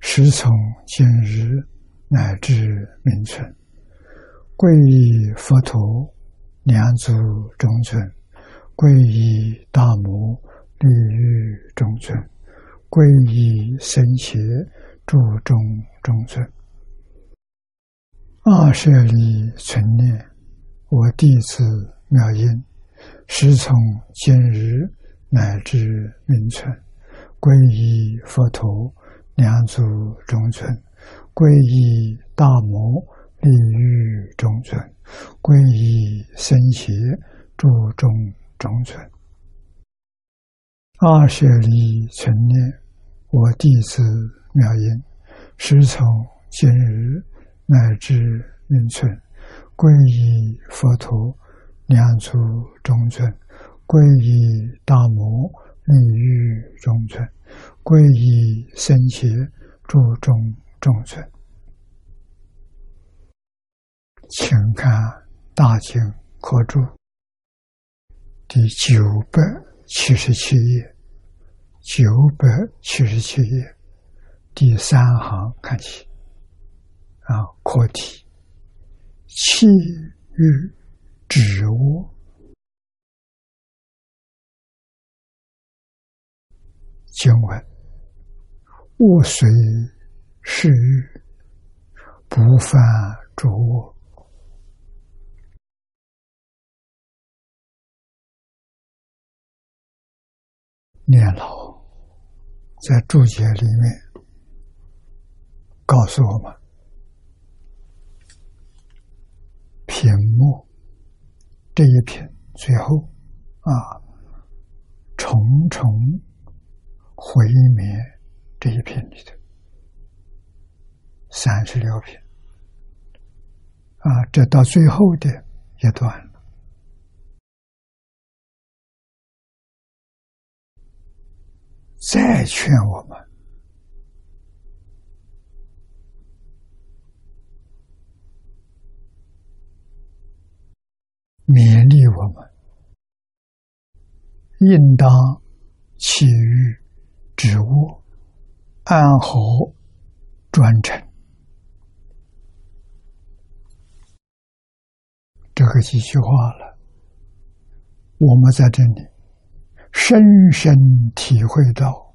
时从今日乃至明存，皈依佛陀、两祖中尊，皈依大摩利欲中尊，皈依僧伽注中。中尊，二舍利存念，我弟子妙音，时从今日乃至明存，皈依佛陀、两祖中尊，皈依大摩利欲中尊，皈依僧伽注中中尊。二舍利存念，我弟子妙音。时从今日乃至明存，皈依佛陀、两祖中尊，皈依大摩利欲中尊，皈依僧伽注中中尊。请看《大经科注》第九百七十七页，九百七十七页。第三行看起，啊，课题：气欲止卧，经文：卧随是欲，不犯着卧。念老在注解里面。告诉我们，屏幕这一篇最后啊，重重毁灭这一篇里头三十六篇啊，这到最后的一段了，再劝我们。勉励我们，应当起于止卧，安和专诚。这个几句话了，我们在这里深深体会到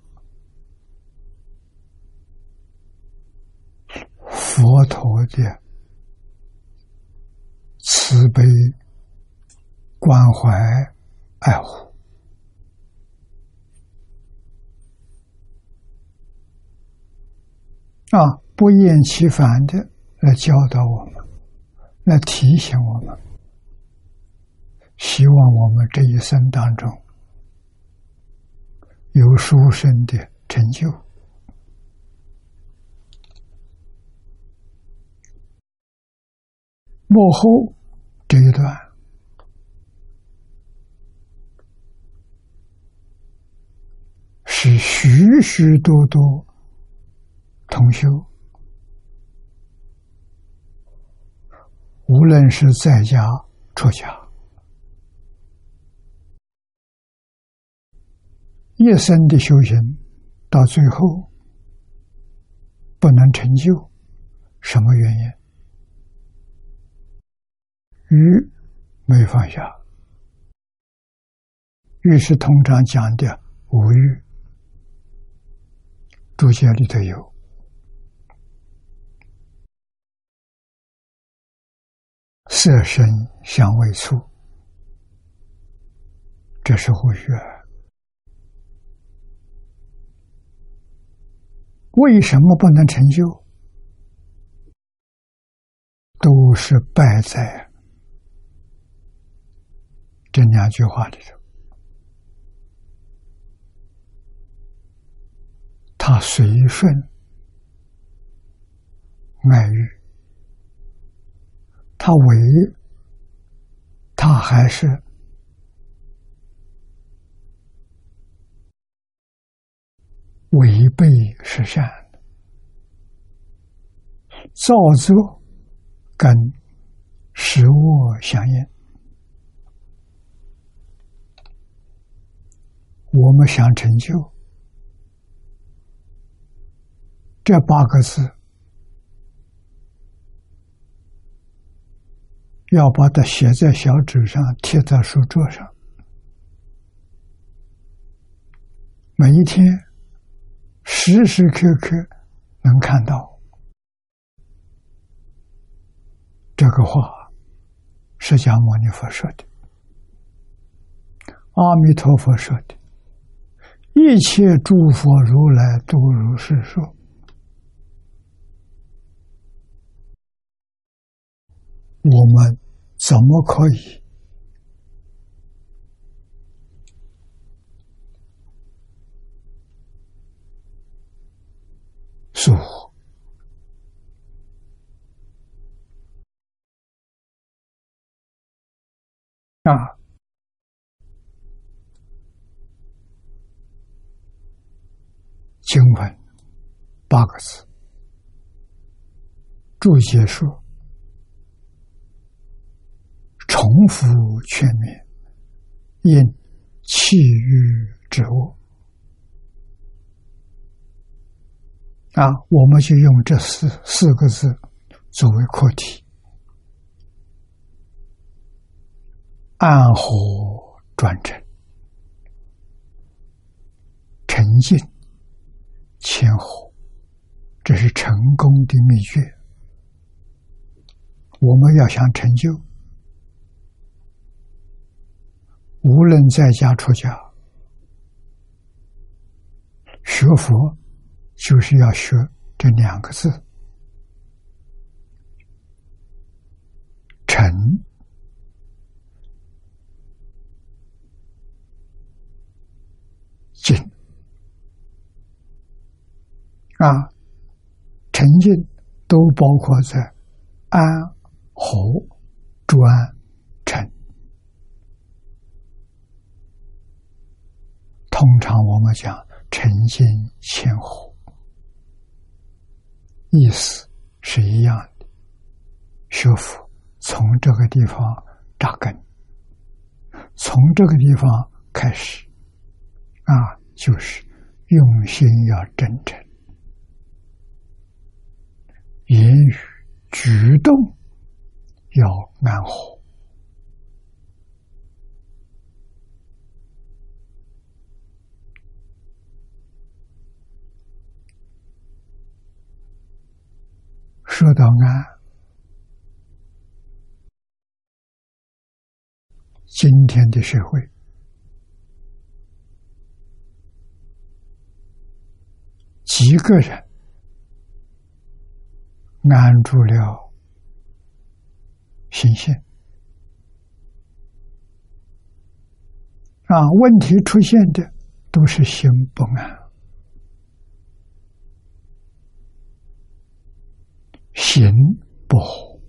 佛陀的慈悲。关怀、爱护啊，不厌其烦的来教导我们，来提醒我们，希望我们这一生当中有殊胜的成就。幕后这一段。是许许多多同修，无论是在家出家，一生的修行，到最后不能成就，什么原因？欲没放下，欲是通常讲的无欲。注解里头有色身香味触，这是护学。为什么不能成就？都是败在这两句话里头。他随顺爱欲，他违，他还是违背实善，造作跟实物相应。我们想成就这八个字，要把它写在小纸上，贴在书桌上，每一天时时刻刻能看到这个话，释迦牟尼佛说的，阿弥陀佛说的。一切诸佛如来都如是说，我们怎么可以？说啊？经文八个字，注解说：重复全面，因气欲之物啊，我们就用这四四个字作为课题，暗火转成沉静。千后，这是成功的秘诀。我们要想成就，无论在家出家，学佛，就是要学这两个字：诚、静。啊，沉静都包括在安、和、专、沉。通常我们讲沉静谦和，意思是一样的。学佛从这个地方扎根，从这个地方开始，啊，就是用心要真诚。言语举动要安和，说到安，今天的社会几个人。安住了心性啊，问题出现的都是心不安，行不好，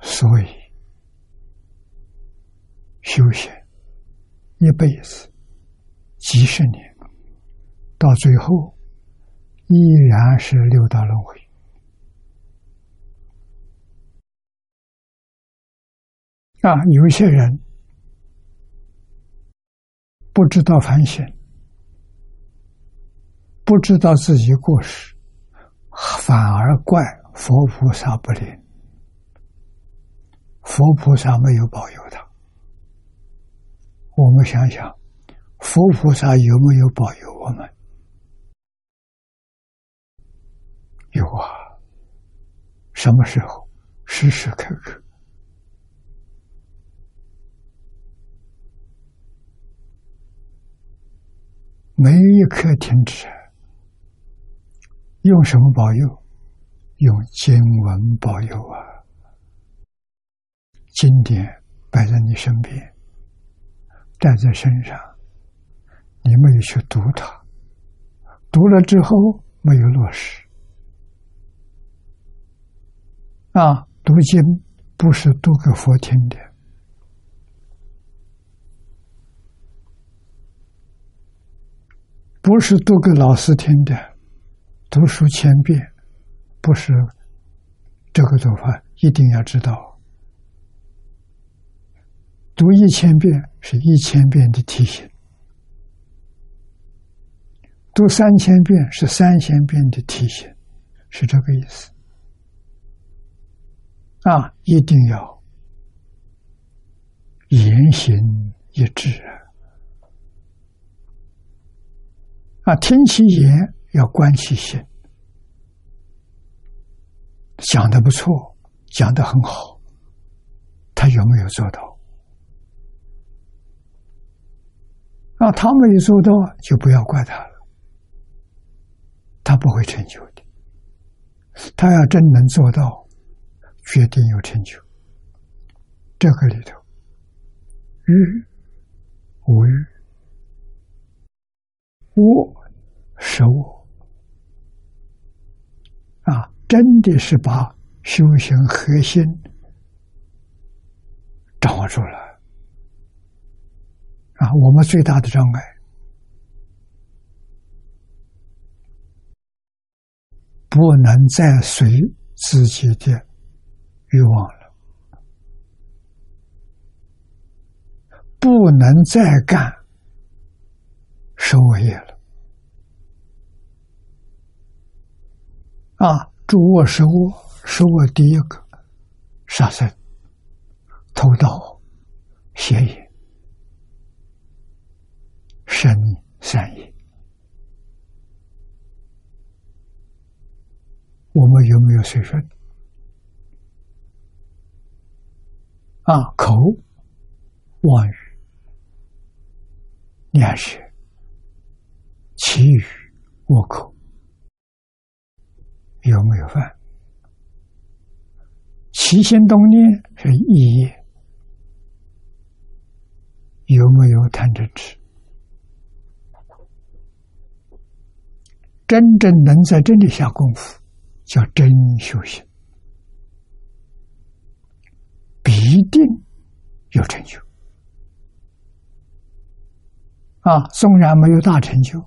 所以修行一辈子几十年。到最后，依然是六道轮回啊！有些人不知道反省，不知道自己过失，反而怪佛菩萨不灵，佛菩萨没有保佑他。我们想想，佛菩萨有没有保佑我们？有啊，什么时候？时时刻刻，没一刻停止。用什么保佑？用经文保佑啊！经典摆在你身边，带在身上，你没有去读它，读了之后没有落实。啊，读经不是读给佛听的，不是读给老师听的。读书千遍，不是这个做法，一定要知道。读一千遍是一千遍的提醒。读三千遍是三千遍的提醒，是这个意思。啊，一定要言行一致啊！听其言，要观其行。讲的不错，讲的很好，他有没有做到？啊，他没有做到，就不要怪他了。他不会成就的，他要真能做到，决定有成就。这个里头，欲无欲，我是我，啊，真的是把修行核心掌握住了。啊，我们最大的障碍。不能再随自己的欲望了，不能再干守业了。啊，主卧是卧，是卧第一个杀生、偷盗、邪淫、生善意。我们有没有水分？啊，口妄语、念舌、其余、恶口，有没有犯？起心动念是意业，有没有贪嗔痴？真正能在这里下功夫。叫真修行，必定有成就啊！纵然没有大成就，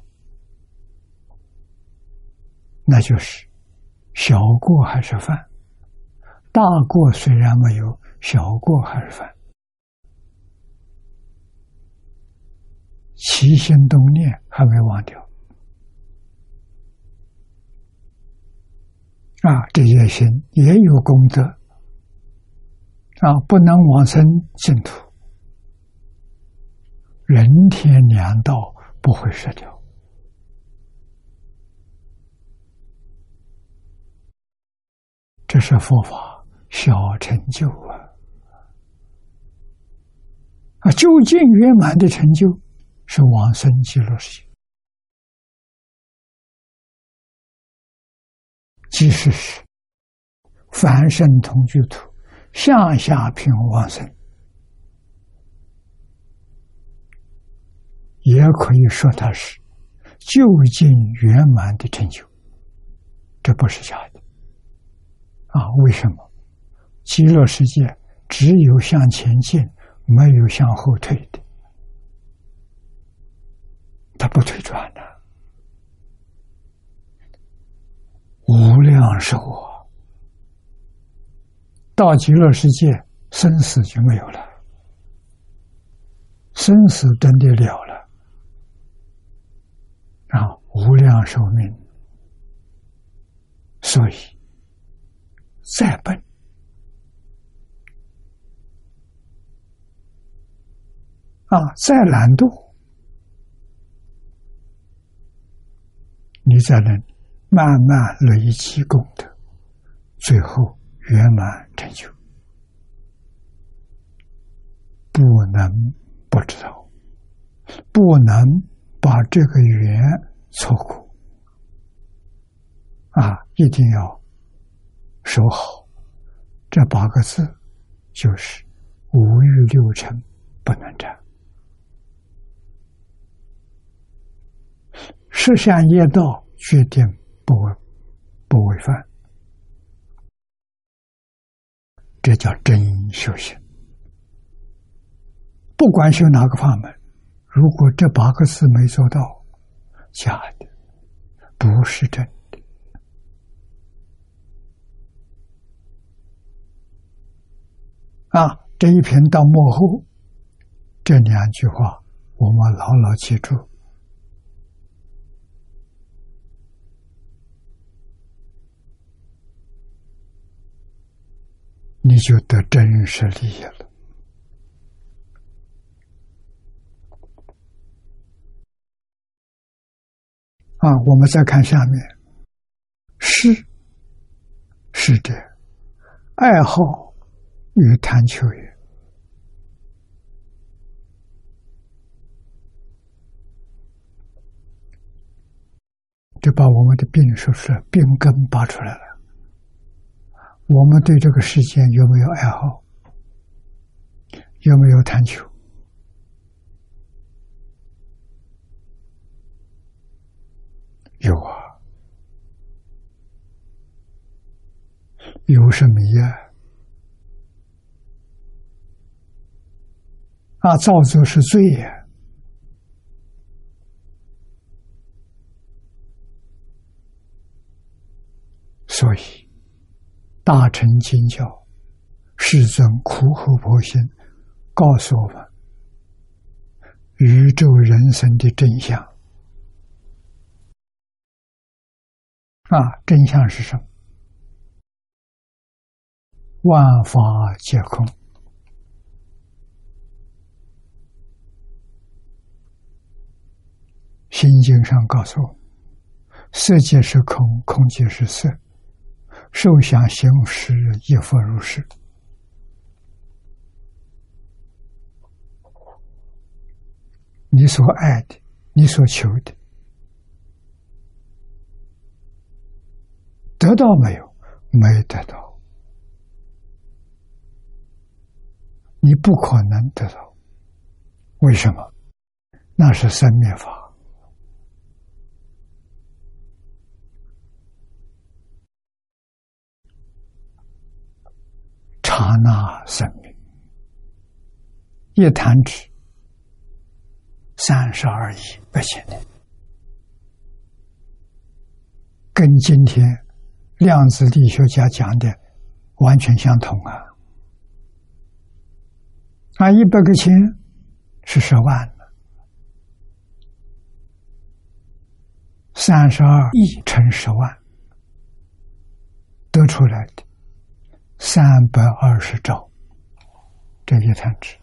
那就是小过还是犯；大过虽然没有，小过还是犯。起心动念还没忘掉。啊，这些心也有功德啊，不能往生净土，人天两道不会失掉，这是佛法小成就啊！啊，究竟圆满的成就是往生极乐世界。即使是凡圣同居土，向下品往生，也可以说它是究竟圆满的成就，这不是假的。啊，为什么？极乐世界只有向前进，没有向后退的，它不退转的。无量寿啊！到极乐世界，生死就没有了，生死真的了了啊！无量寿命，所以再笨啊，再懒惰，你才能。慢慢累积功德，最后圆满成就，不能不知道，不能把这个缘错过啊！一定要守好这八个字，就是五欲六尘不能沾。十善业道决定不违不违犯，这叫真修行。不管修哪个法门，如果这八个字没做到，假的，不是真啊，这一篇到幕后，这两句话我们牢牢记住，你就得真实利益了。啊，我们再看下面，是是这爱好与贪求也，就把我们的病说是病根拔出来了。我们对这个世界有没有爱好？有没有贪求？有啊，有什么呀？啊，造作是罪呀。所以，大乘经教世尊苦口婆心告诉我们宇宙人生的真相。啊，真相是什么？万法皆空，心经上告诉我：色即是空，空即是色，受想行识亦复如是。你所爱的，你所求的。得到没有？没得到，你不可能得到。为什么？那是生灭法，刹那生命，一弹指，三十二亿八千年，跟今天。量子力学家讲的完全相同啊！啊，一百个钱是十万三十二亿乘十万得出来的三百二十兆，这一弹指，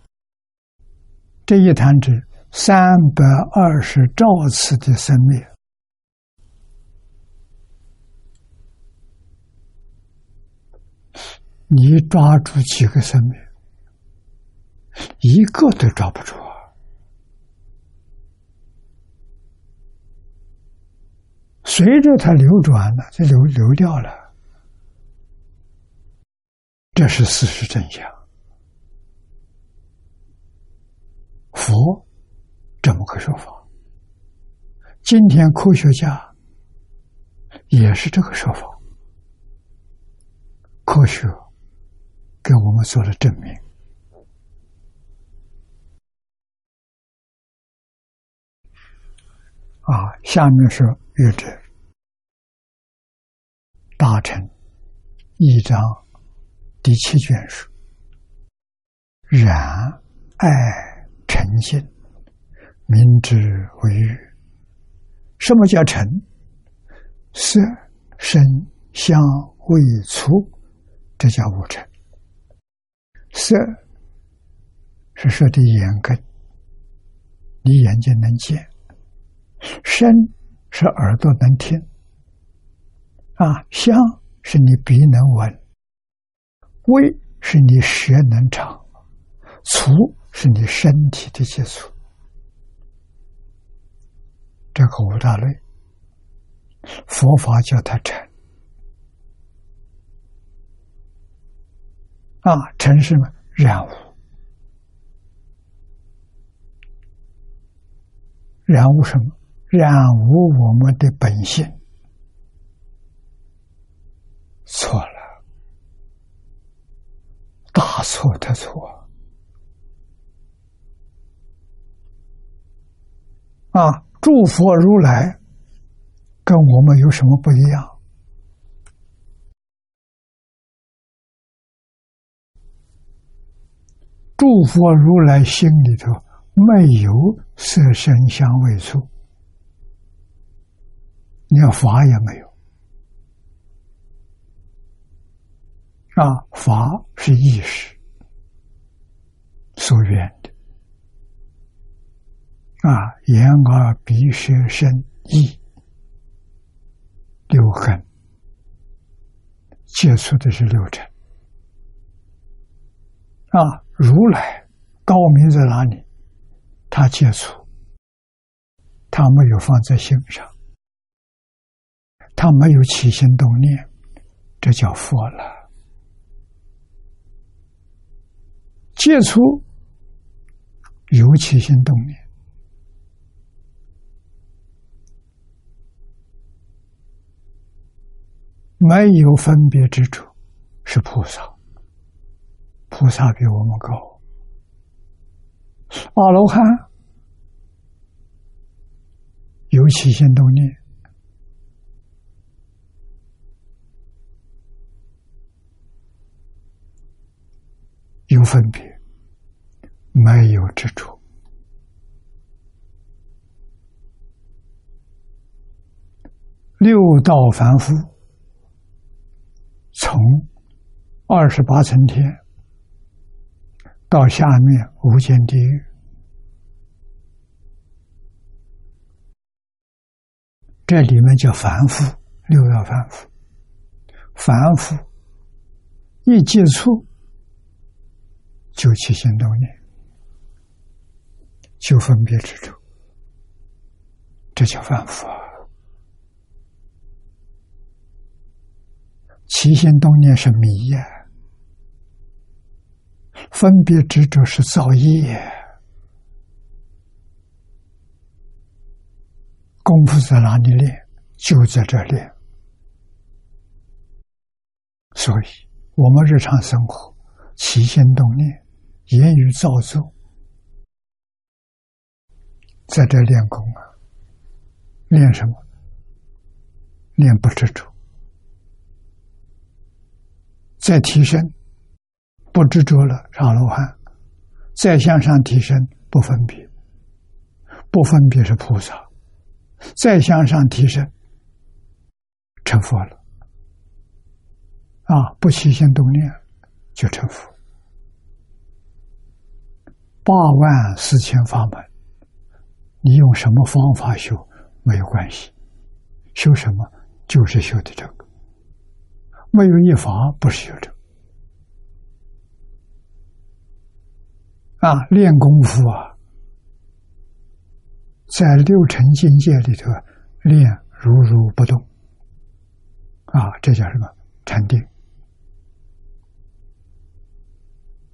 这一弹指三百二十兆次的生灭。你抓住几个生命，一个都抓不住啊！随着它流转了，就流流掉了。这是事实真相。佛这么个说法，今天科学家也是这个说法，科学。给我们做了证明。啊，下面是阅者大臣一章第七卷书，然爱诚信，明知为欲。什么叫诚？色、声、香、味、触，这叫五尘。色是说的眼根，你眼睛能见；声是耳朵能听；啊，香是你鼻能闻；味是你舌能尝；触是你身体的接触。这个五大类，佛法叫它成。啊，尘是么？染污，染污什么？染污我们的本性，错了，大错特错啊！诸佛如来跟我们有什么不一样？诸佛如来心里头没有色身香味触，连法也没有啊！法是意识所缘的啊，眼耳鼻舌身意六根接触的是六尘啊。如来高明在哪里？他接触，他没有放在心上，他没有起心动念，这叫佛了。接触有起心动念，没有分别之处，是菩萨。菩萨比我们高，阿罗汉有起心动念，有分别，没有之处。六道凡夫从二十八层天。到下面无间地狱，这里面叫凡夫，六道凡夫。凡夫一接触就起心动念，就分别执着，这叫凡夫啊。起心动念是迷呀。分别执着是造业，功夫在哪里练？就在这练。所以，我们日常生活起心动念、言语造作，在这练功啊。练什么？练不执着，再提升。不执着了，是阿罗汉；再向上提升，不分别，不分别是菩萨；再向上提升，成佛了。啊，不起心动念就成佛。八万四千法门，你用什么方法修没有关系，修什么？就是修的这个，没有一法不是修这个。啊，练功夫啊，在六尘境界里头练如如不动，啊，这叫什么？禅定？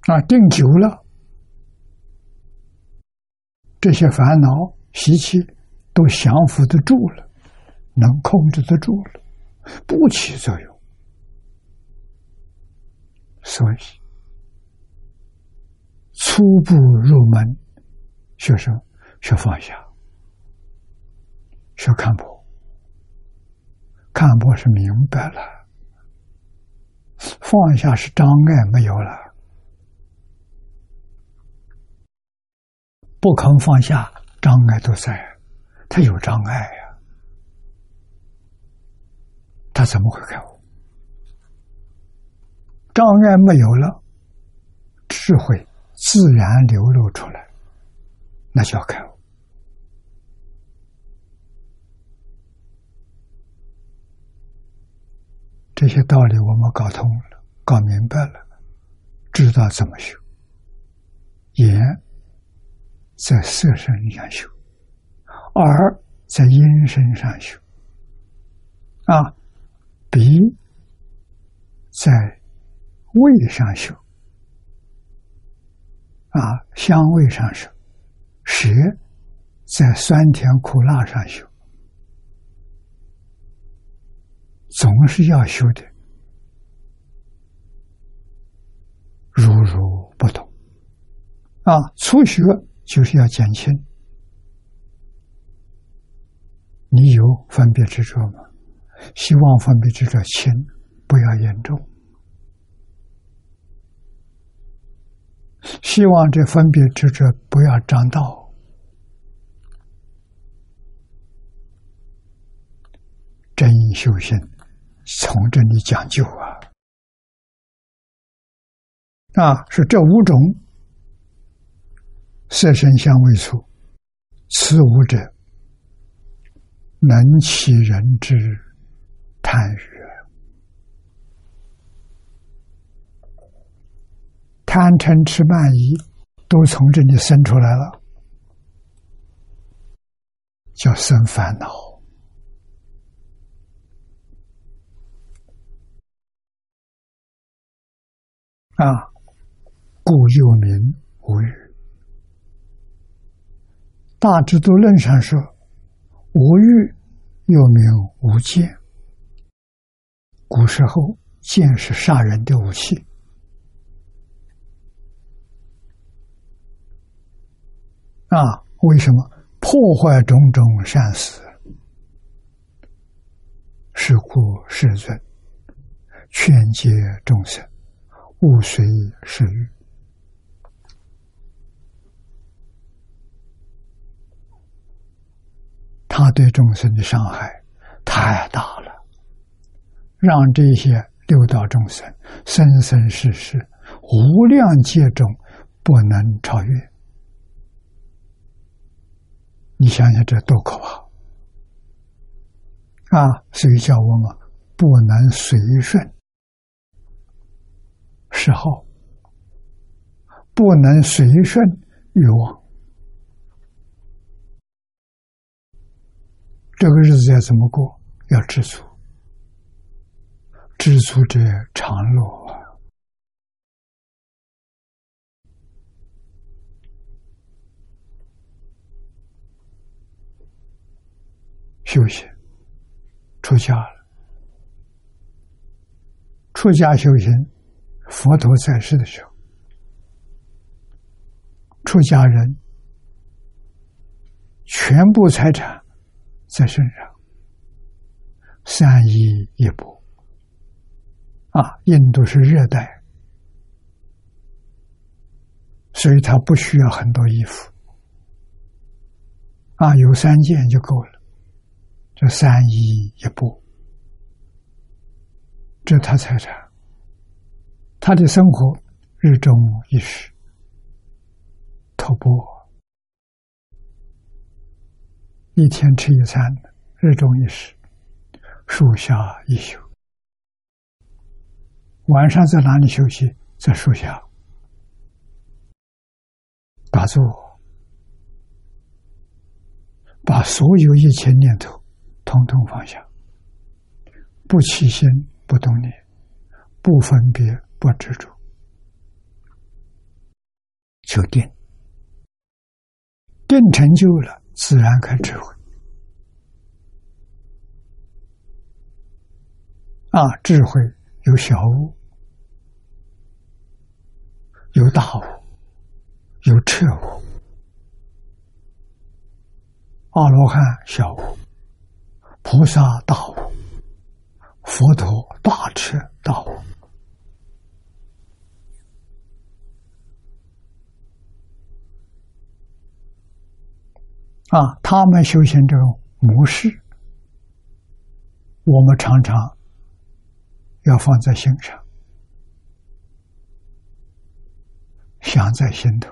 啊，定久了，这些烦恼习气都降服得住了，能控制得住了，不起作用，所以。初步入门，学生学放下，学看破。看破是明白了，放下是障碍没有了，不肯放下，障碍都在，他有障碍呀，他怎么会开悟？障碍没有了，智慧。自然流露出来，那叫开悟。这些道理我们搞通了，搞明白了，知道怎么修。眼在色身上修，而在音声上修，啊，鼻在味上修，啊，香味上修，舌在酸甜苦辣上修，总是要修的，如如不动，啊，初学。就是要减轻。你有分别执着吗？希望分别执着轻，不要严重。希望这分别执着不要长道，真修行从这里讲究啊！啊，是这五种色身香味触，此五者能起人之贪欲。贪嗔痴慢疑，都从这里生出来了，叫生烦恼啊！故又名无欲。大智度论上说，无欲又名无见。古时候，剑是杀人的武器。啊，为什么破坏种种善事？是故世尊劝诫众生勿随是欲。他对众生的伤害太大了，让这些六道众生生生世世无量劫中不能超越。你想想，这多可怕！啊，所以叫我们不能随顺嗜好，不能随顺欲望。这个日子要怎么过？要知足，知足者常乐。修行，出家了。出家修行，佛陀在世的时候，出家人全部财产在身上，三衣一钵。啊，印度是热带，所以他不需要很多衣服，啊，有三件就够了。这三衣一钵，这他财产，他的生活日中一时，头部，一天吃一餐，日中一食，树下一宿，晚上在哪里休息？在树下打坐，把所有一切念头。统统放下，不起心，不动念，不分别，不执着，求定。定成就了，自然开智慧。啊，智慧有小悟，有大悟，有彻悟。阿罗汉小悟。菩萨大悟，佛陀大彻大悟啊！他们修行这种模式，我们常常要放在心上，想在心头，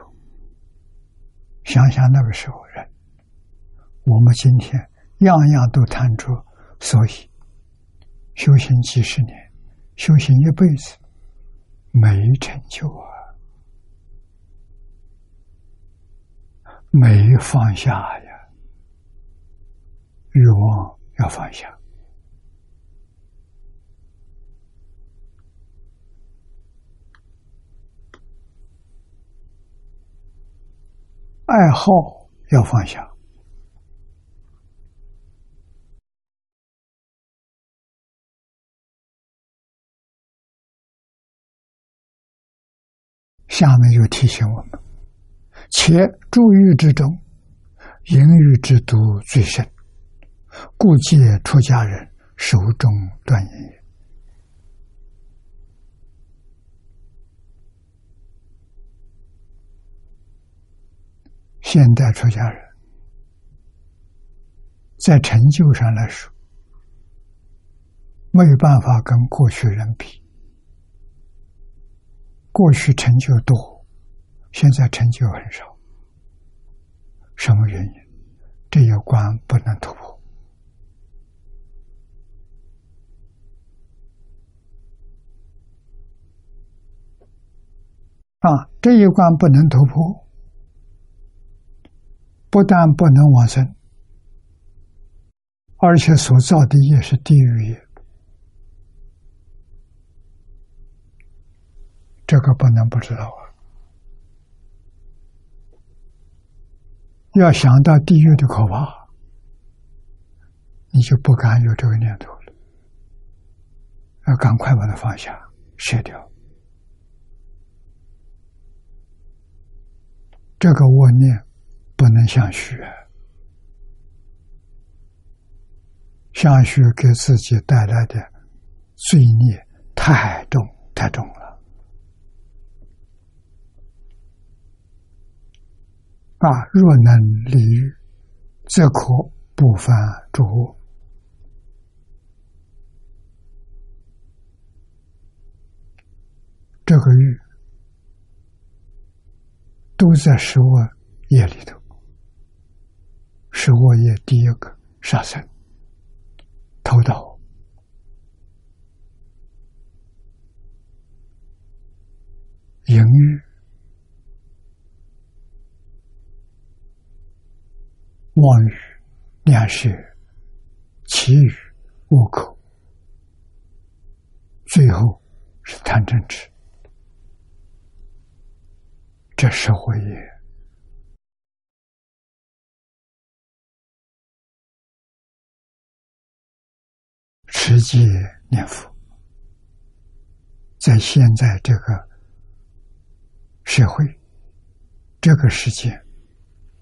想想那个时候人，我们今天。样样都贪着，所以修行几十年，修行一辈子没成就啊，没放下，欲望要放下。爱好要放下。下面就提醒我们，且注意之中，淫欲之毒最深。故借出家人手中断言也。现代出家人，在成就上来说，没有办法跟过去人比。过去成就多，现在成就很少。什么原因？这一关不能突破啊！这一关不能突破。不但不能往生，而且所造的业是地狱业，这个不能不知道啊！要想到地狱的可怕，你就不敢有这个念头了，要赶快把它放下、卸掉。这个我念。不能相续，相续给自己带来的罪孽太重太重了啊！若能离欲，则可不犯诸恶。这个欲都在十万业里头。是我业第一个杀生、偷盗、淫欲、妄语、两舌、绮语、恶口，最后是贪嗔痴，这是我业。持戒念佛，在现在这个社会、这个世界，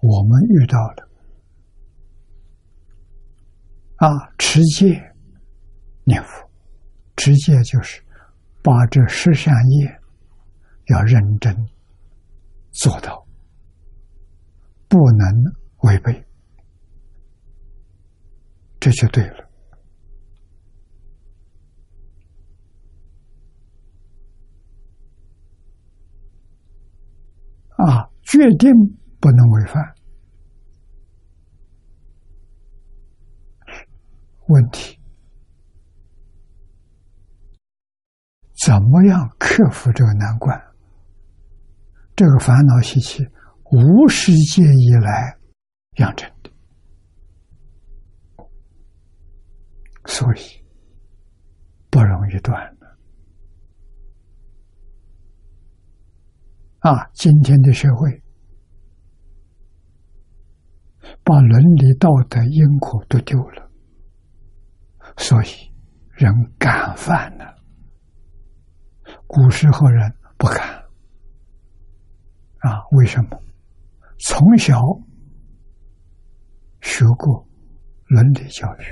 我们遇到的。啊，持戒念佛，持戒就是把这十善业要认真。做到，不能违背，这就对了。啊，决定不能违反。问题怎么样克服这个难关？这个烦恼习气，无世界以来养成的，所以不容易断了。啊，今天的社会把伦理道德因果都丢了，所以人敢犯了。古时候人不敢。啊，为什么？从小学过伦理教育、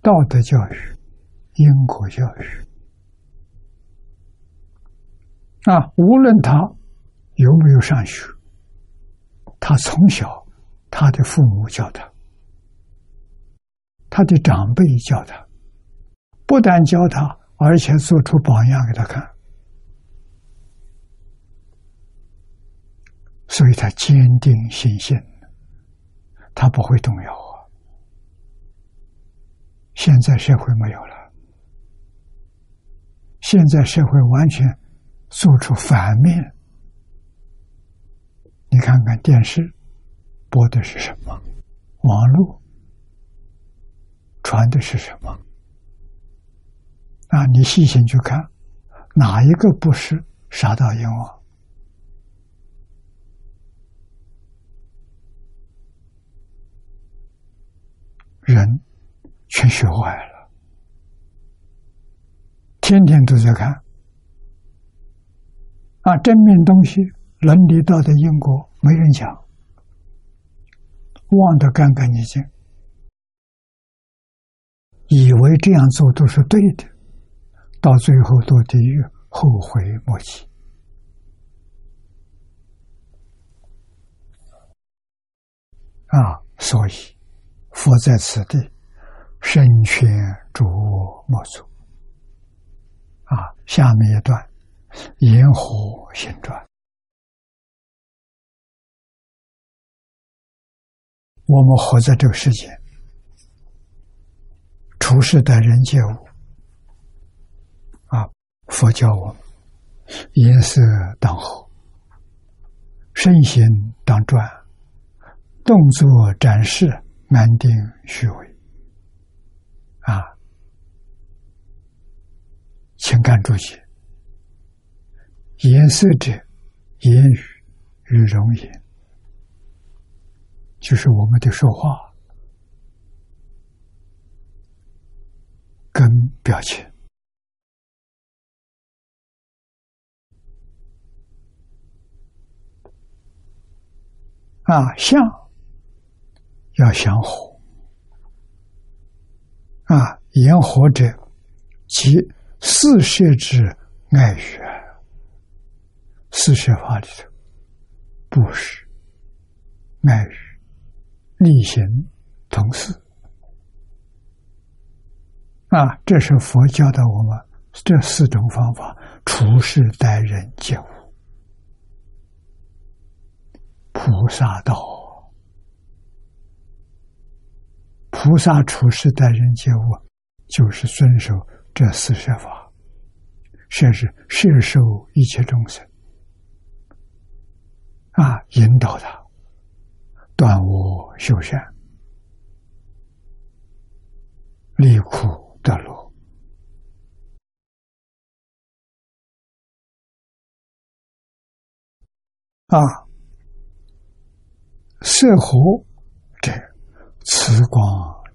道德教育、因果教育。啊，无论他。有没有上学？他从小，他的父母教他，他的长辈教他，不但教他，而且做出榜样给他看，所以他坚定信心，他不会动摇啊。现在社会没有了，现在社会完全做出反面。你看看电视播的是什么？网络传的是什么？啊，你细心去看，哪一个不是杀盗阎王？人全学坏了，天天都在看，啊，正面东西，伦理道德因果没人讲，忘得干干净净，以为这样做都是对的，到最后堕地狱，后悔莫及。啊，所以佛在此地，深劝诸莫作。啊，下面一段，炎火行转。我们活在这个世界，处事待人接物，啊，佛教我们颜色当好，身形当转，动作展示难定虚伪，啊。情感注解，颜色者，言语与容颜，就是我们的说话跟表情。啊，像要想火啊，言火者即。四摄之爱语，四摄法里头，布施、爱语、力行、同事。啊，这是佛教的我们这四种方法处事待人接物，菩萨道，菩萨处世待人接物，就是遵守。这四摄法，摄是摄受一切众生啊，引导他断恶修善，离苦得乐啊，色火者慈光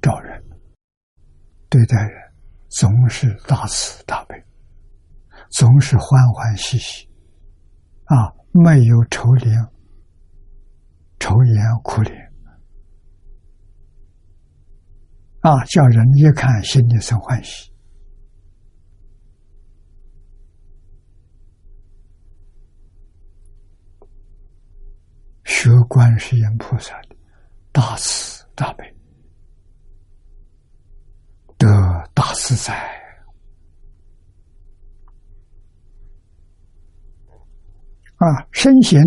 照人，对待人。总是大慈大悲，总是欢欢喜喜，啊，没有愁怜、愁颜苦脸，啊，叫人一看心里生欢喜。学观世音菩萨的大慈大悲。得大自在啊！身行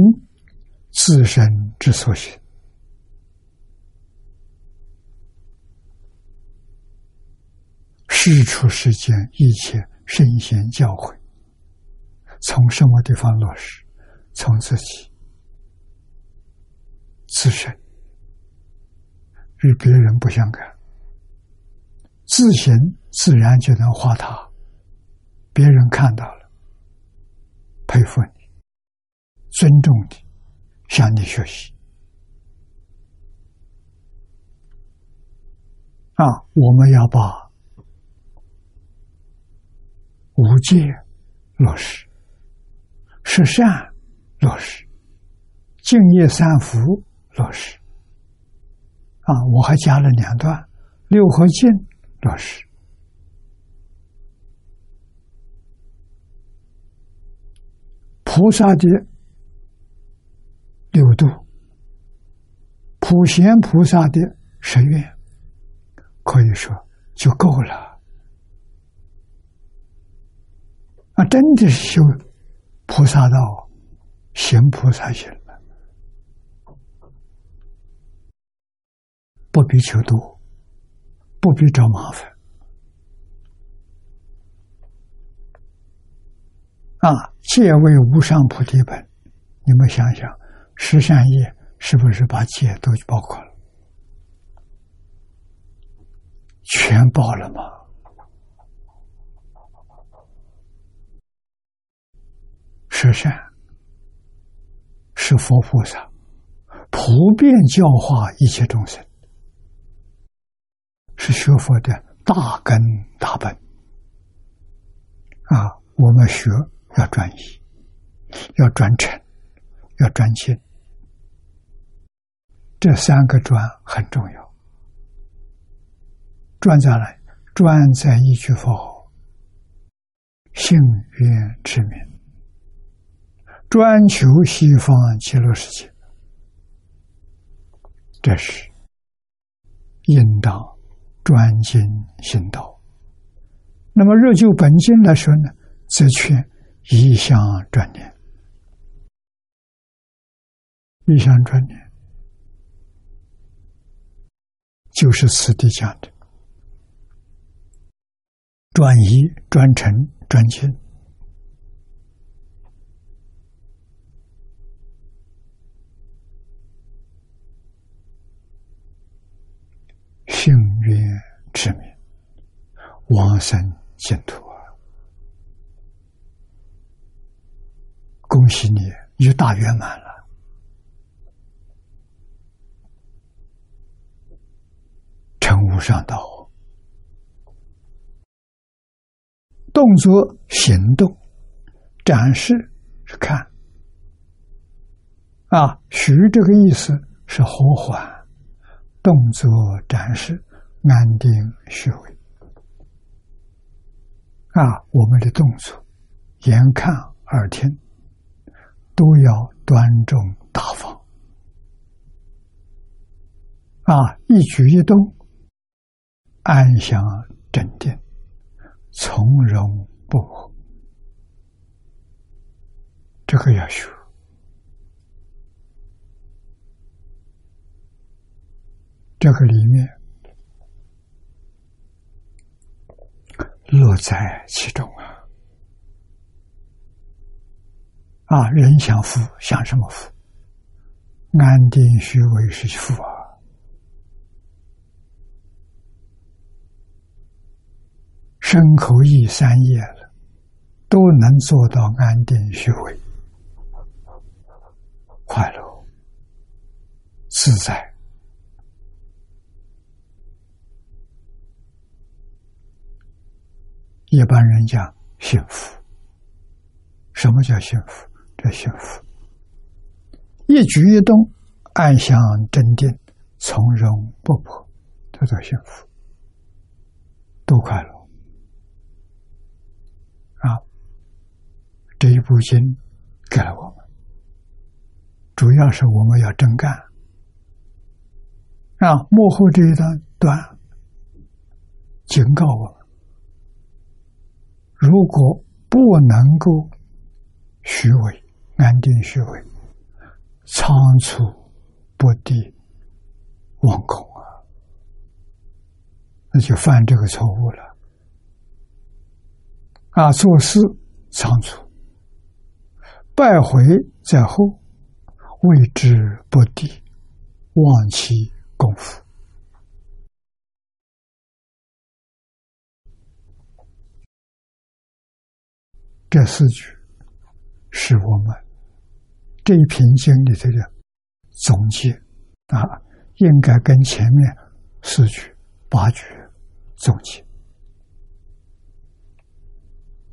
自身之所行，事出世间一切圣贤教诲，从什么地方落实？从自己自身，与别人不相干。自行自然就能化他，别人看到了，佩服你，尊重你，向你学习。啊，我们要把无戒落实，十善落实，敬业三福落实。啊，我还加了两段六合敬。老师，菩萨的六度，普贤菩萨的十愿，可以说就够了。啊，真的是修菩萨道，行菩萨行了，不必求多。不必找麻烦啊！戒为无上菩提本，你们想想，十善业是不是把戒都包括了？全包了吗？十善是佛菩萨普遍教化一切众生。是学佛的大根大本啊！我们学要专一，要转成，要专心，这三个专很重要。专在哪？专在一句佛号：幸愿持名，专求西方极乐世界。这是应当专精行道。那么热就本经来说呢，则劝一向专念，一向专念就是此地讲的转移、转成、转清。幸愿之名，往生净土啊！恭喜你，你大圆满了。成无上道，动作、行动、展示是看啊，徐这个意思是和缓。动作展示，安定虚伪啊！我们的动作，眼看耳听，都要端重大方啊！一举一动，安详镇定，从容不迫，这个要学。这个里面乐在其中啊！啊，人想富，想什么富？安定虚伪是富啊！身口意三业了，都能做到安定虚伪，快乐自在。一般人讲幸福，什么叫幸福？这幸福，一举一动安详镇定，从容不迫，这叫幸福，多快乐啊！这一部经给了我们，主要是我们要真干啊！幕后这一段段警告我们。如果不能够虚伪、安定虚伪、仓促不敌妄恐啊，那就犯这个错误了。啊，做事仓促，败回在后，为之不敌，忘其功夫。这四句是我们这一篇经里头的总结啊，应该跟前面四句八句总结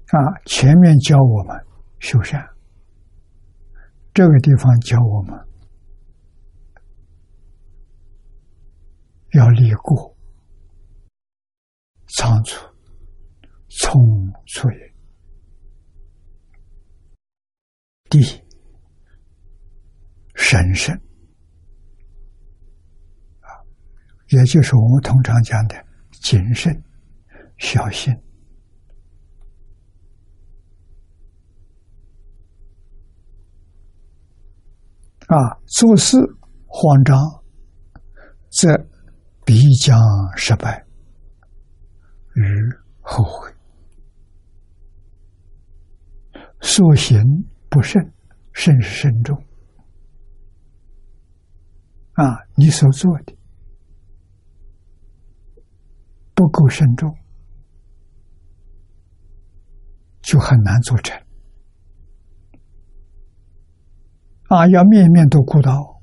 啊。前面教我们修善，这个地方教我们要立过仓促、匆促。地神圣啊，也就是我们通常讲的谨慎、小心啊，做事慌张则必将失败与后悔，所行。不慎，慎是慎重啊！你所做的不够慎重，就很难做成啊！要面面都顾到，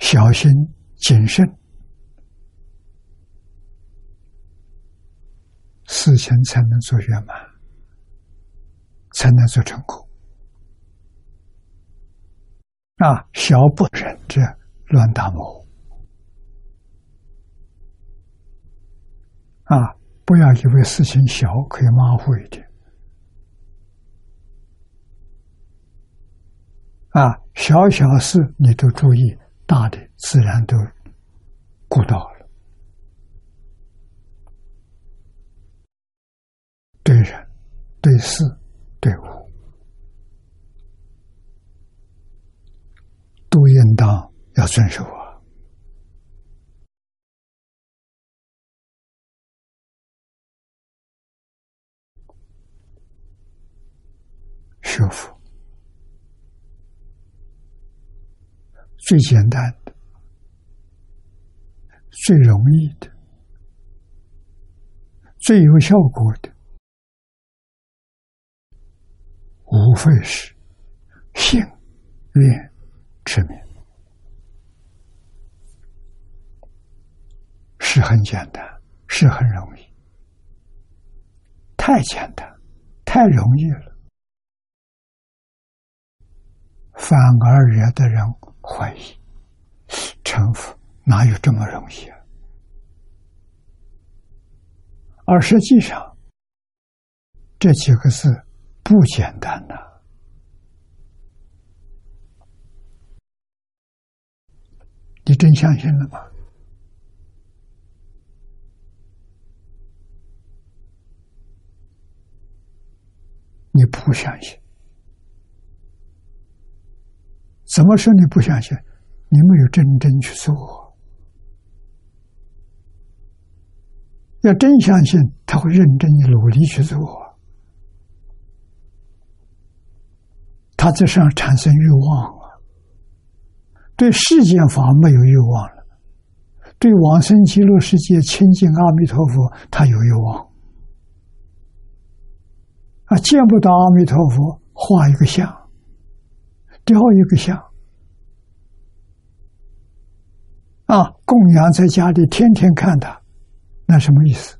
小心谨慎，事情才能做圆满。才能做成功啊，小不忍者乱大谋。啊，不要以为事情小可以马虎一点。啊，小小事你都注意，大的自然都顾到了。对人、对事、队伍。都应当要遵守啊！学佛最简单的、最容易的、最有效果的，无非是信愿。持名是很简单，是很容易，太简单，太容易了，反而惹得人怀疑，成佛哪有这么容易啊？而实际上，这几个字不简单呐。你真相信了吗？你不相信？怎么说你不相信？你没有真正去做。要真相信，他会认真的努力去做，他这上产生欲望。对世间法没有欲望了，对往生极乐世界亲近阿弥陀佛，他有欲望。啊，见不到阿弥陀佛，画一个像，雕一个像，啊，供养在家里，天天看他，那什么意思？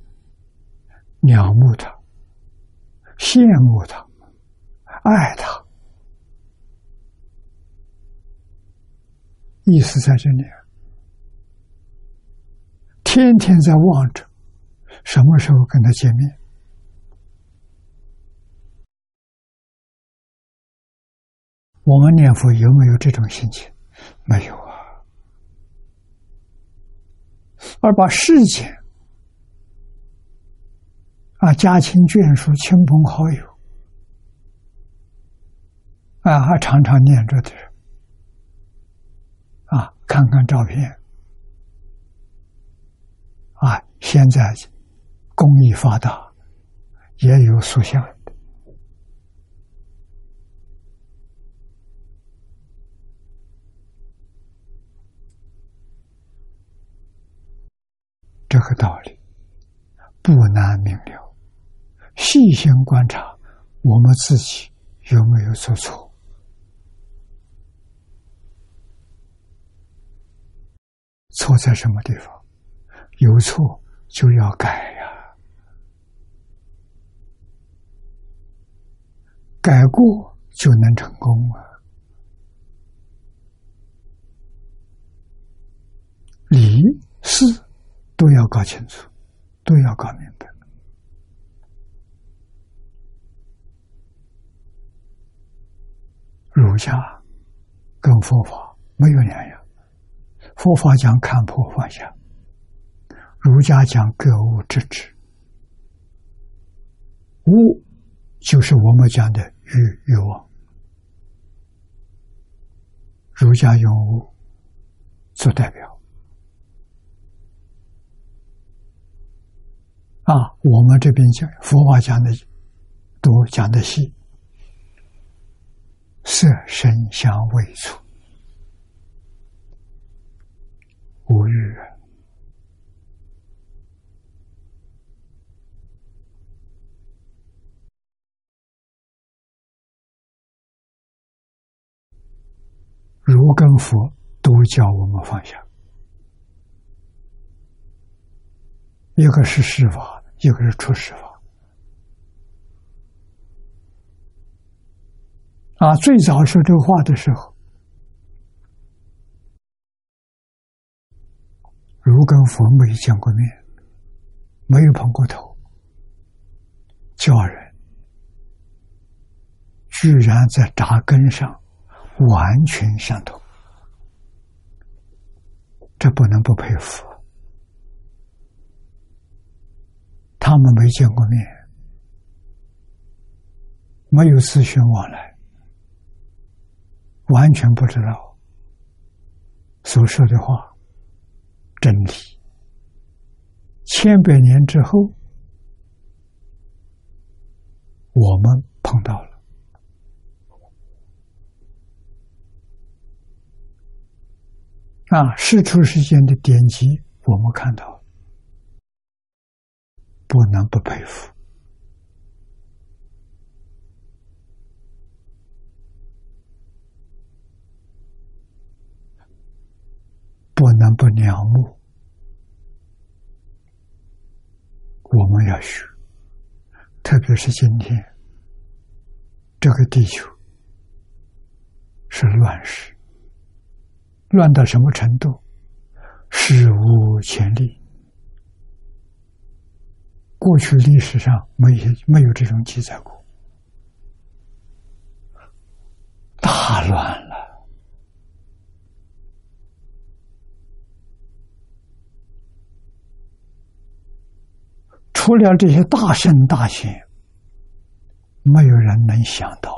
仰慕他，羡慕他，爱他。意思在这里，天天在望着，什么时候跟他见面？我们念佛有没有这种心情？没有啊。而把世间啊，家亲眷属、亲朋好友啊，还常常念着的人。啊，看看照片，啊，现在工艺发达，也有塑像的，这个道理不难明了。细心观察，我们自己有没有做错？错在什么地方？有错就要改呀，改过就能成功啊！理事都要搞清楚，都要搞明白。儒家跟佛法没有两样。佛法讲看破放下，儒家讲格物致知。物就是我们讲的欲欲望，儒家用物做代表。啊，我们这边讲佛法讲的多，讲的细，色声香味触。无欲，如跟佛都教我们放下，一个是施法，一个是出施法。啊，最早说这个话的时候，如跟佛没见过面，没有碰过头，教人居然在扎根上完全相同，这不能不佩服。他们没见过面，没有咨询往来，完全不知道所说的话。真理，千百年之后，我们碰到了。啊！世出世间的典籍，我们看到，不能不佩服，不能不仰慕。我们要学，特别是今天这个地球是乱世，乱到什么程度？史无前例，过去历史上没有没有这种记载过，大乱了。除了这些大圣大贤，没有人能想到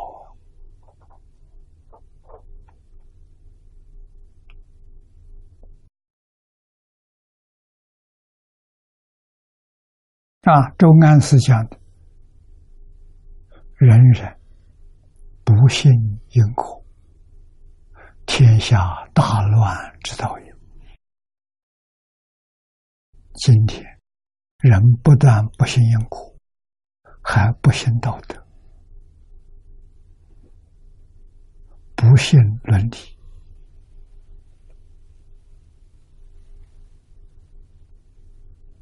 啊！周安思讲的：“人人不信因果，天下大乱之道也。”今天。人不但不信因果，还不信道德，不信伦理，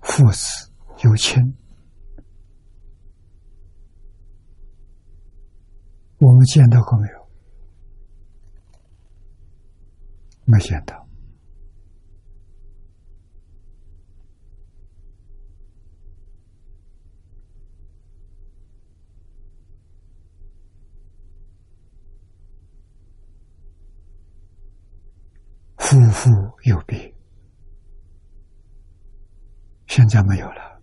父子有亲，我们见到过没有？没见到。夫妇有别，现在没有了。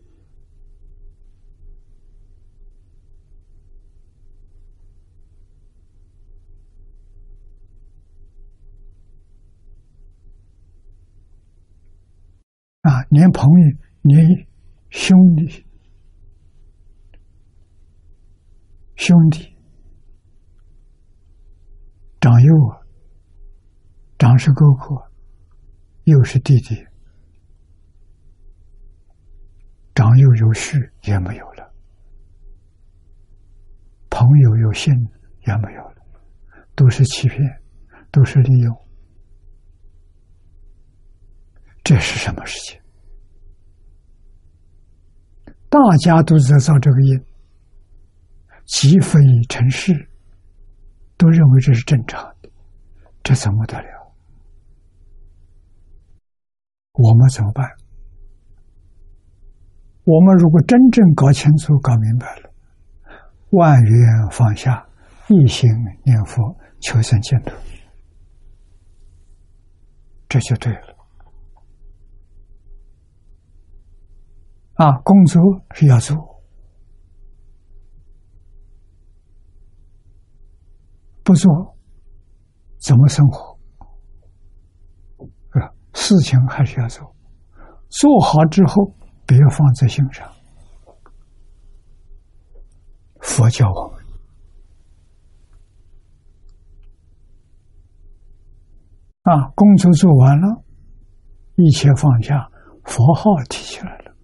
啊，连朋友、连兄弟、兄弟、长幼啊。长是哥哥，又是弟弟，长幼有序也没有了，朋友有信也没有了，都是欺骗，都是利用，这是什么事情？大家都在造这个业，积非成事，都认为这是正常的，这怎么得了？我们怎么办？我们如果真正搞清楚、搞明白了，万缘放下，一心念佛，求生净土，这就对了。啊，工作是要做，不做怎么生活？事情还是要做，做好之后别放在心上。佛教我们啊，工作做完了，一切放下，佛号提起来了，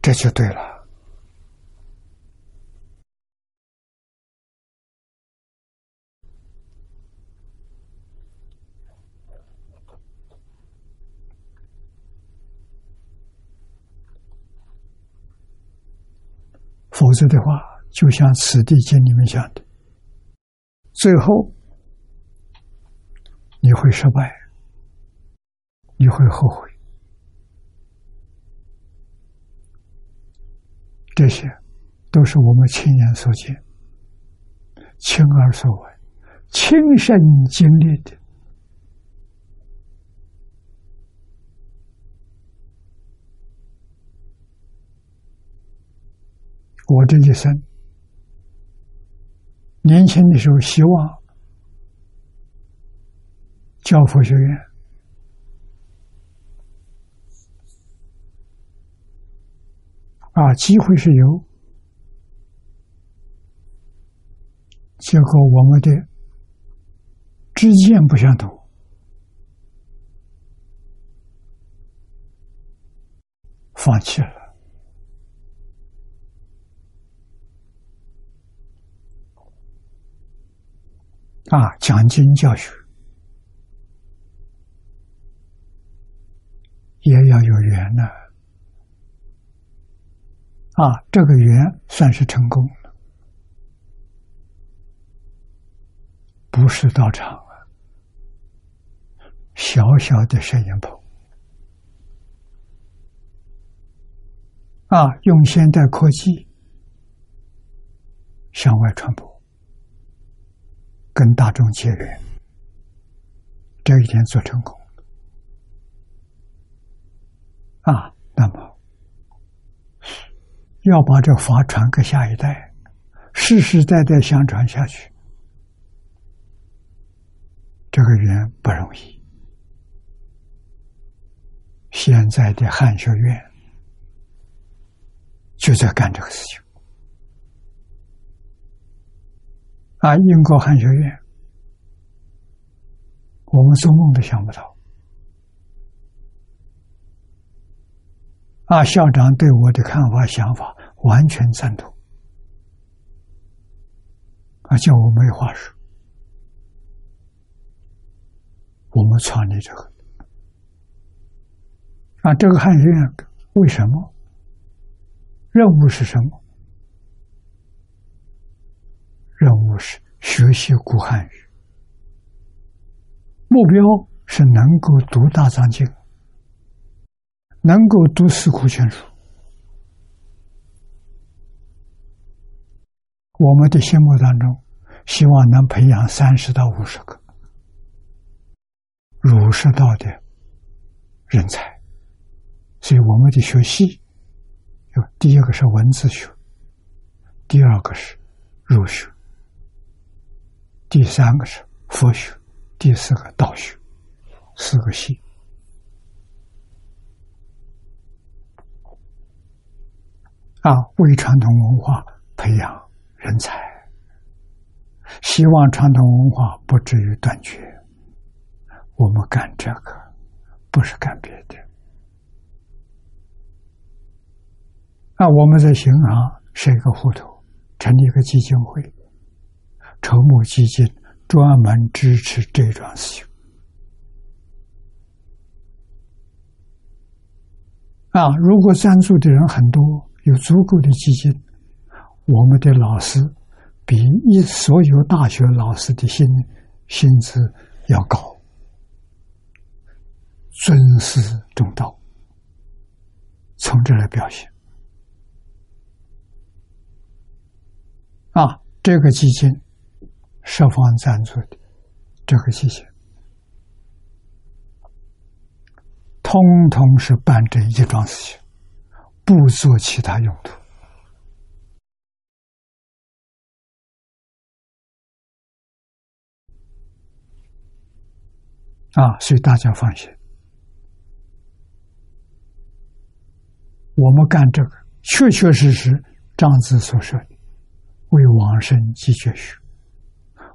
这就对了。否则的话，就像《此地经》里面讲的，最后你会失败，你会后悔。这些都是我们亲眼所见、亲耳所闻、亲身经历的。我这一生，年轻的时候希望教佛学院，啊，机会是有，结果我们的知见不相同，放弃了。啊，讲经教学也要有缘呢。啊，这个缘算是成功了，不是道场啊，小小的摄影棚啊，用现代科技向外传播。跟大众结缘，这一点做成功啊！那么要把这法传给下一代，世世代代相传下去，这个缘不容易。现在的汉学院就在干这个事情。啊！英国汉学院，我们做梦都想不到。啊，校长对我的看法、想法完全赞同，啊，叫我没话说。我们创立这个，啊，这个汉学院为什么？任务是什么？任务是学习古汉语，目标是能够读大藏经，能够读四库全书。我们的心目当中，希望能培养三十到五十个儒释道的人才，所以我们的学习有第一个是文字学，第二个是儒学。第三个是佛学，第四个道学，四个系啊，为传统文化培养人才，希望传统文化不至于断绝。我们干这个，不是干别的。啊，我们在银行设一个户头，成立一个基金会。筹募基金，专门支持这桩事情。啊，如果赞助的人很多，有足够的基金，我们的老师比一所有大学老师的薪薪资要高，尊师重道，从这来表现。啊，这个基金。设方赞助的这个基金，通通是办这一桩事情，不做其他用途啊！所以大家放心，我们干这个确确实实，张子所说的，为往生积绝学。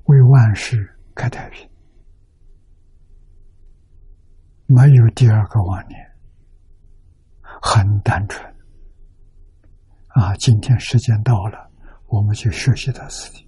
为万事开太平，没有第二个妄念，很单纯。啊，今天时间到了，我们就学习到此地。